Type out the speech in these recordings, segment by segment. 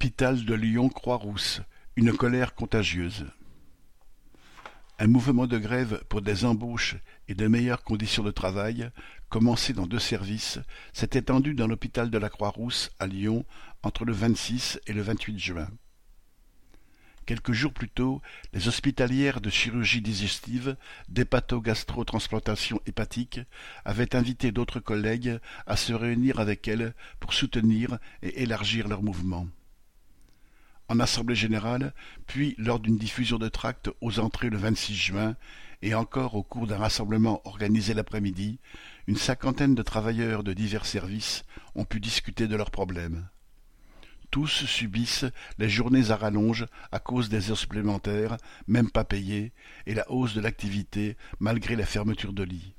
Hôpital de Lyon Croix-Rousse, une colère contagieuse. Un mouvement de grève pour des embauches et de meilleures conditions de travail, commencé dans deux services, s'est étendu dans l'hôpital de la Croix-Rousse à Lyon entre le 26 et le 28 juin. Quelques jours plus tôt, les hospitalières de chirurgie digestive, d'hépato-gastro-transplantation hépatique avaient invité d'autres collègues à se réunir avec elles pour soutenir et élargir leur mouvement en assemblée générale, puis lors d'une diffusion de tracts aux entrées le 26 juin, et encore au cours d'un rassemblement organisé l'après-midi, une cinquantaine de travailleurs de divers services ont pu discuter de leurs problèmes. Tous subissent les journées à rallonge à cause des heures supplémentaires, même pas payées, et la hausse de l'activité malgré la fermeture de lits.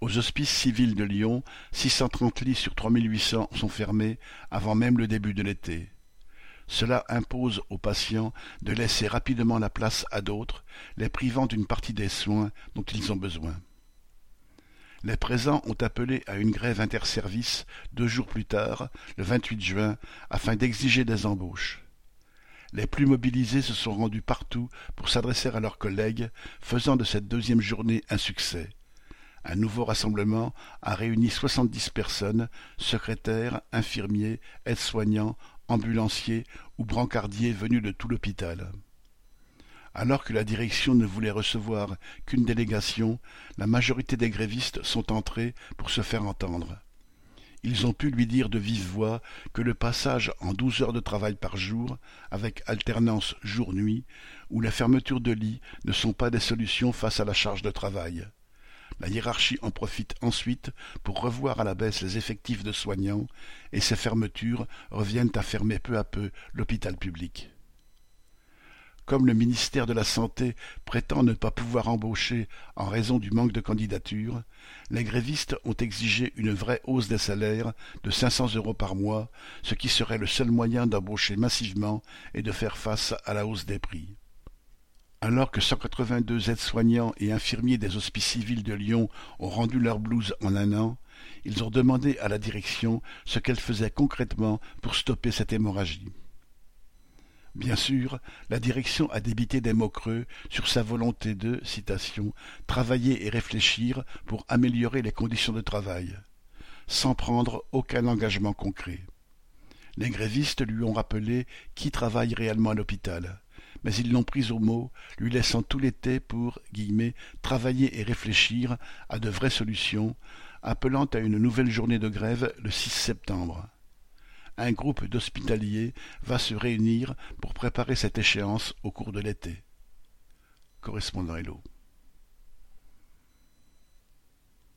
Aux hospices civils de Lyon, 630 lits sur 3800 sont fermés avant même le début de l'été. Cela impose aux patients de laisser rapidement la place à d'autres, les privant d'une partie des soins dont ils ont besoin. Les présents ont appelé à une grève interservice deux jours plus tard, le 28 juin, afin d'exiger des embauches. Les plus mobilisés se sont rendus partout pour s'adresser à leurs collègues, faisant de cette deuxième journée un succès. Un nouveau rassemblement a réuni soixante-dix personnes, secrétaires, infirmiers, aides-soignants, ambulanciers ou brancardiers venus de tout l'hôpital. Alors que la direction ne voulait recevoir qu'une délégation, la majorité des grévistes sont entrés pour se faire entendre. Ils ont pu lui dire de vive voix que le passage en douze heures de travail par jour, avec alternance jour-nuit, ou la fermeture de lits ne sont pas des solutions face à la charge de travail. La hiérarchie en profite ensuite pour revoir à la baisse les effectifs de soignants, et ces fermetures reviennent à fermer peu à peu l'hôpital public. Comme le ministère de la Santé prétend ne pas pouvoir embaucher en raison du manque de candidatures, les grévistes ont exigé une vraie hausse des salaires de 500 euros par mois, ce qui serait le seul moyen d'embaucher massivement et de faire face à la hausse des prix. Alors que 182 aides-soignants et infirmiers des hospices civils de Lyon ont rendu leur blouse en un an, ils ont demandé à la direction ce qu'elle faisait concrètement pour stopper cette hémorragie. Bien sûr, la direction a débité des mots creux sur sa volonté de, citation, travailler et réfléchir pour améliorer les conditions de travail, sans prendre aucun engagement concret. Les grévistes lui ont rappelé qui travaille réellement à l'hôpital mais ils l'ont pris au mot, lui laissant tout l'été pour guillemets, travailler et réfléchir à de vraies solutions, appelant à une nouvelle journée de grève le 6 septembre. Un groupe d'hospitaliers va se réunir pour préparer cette échéance au cours de l'été. Correspondant Hello.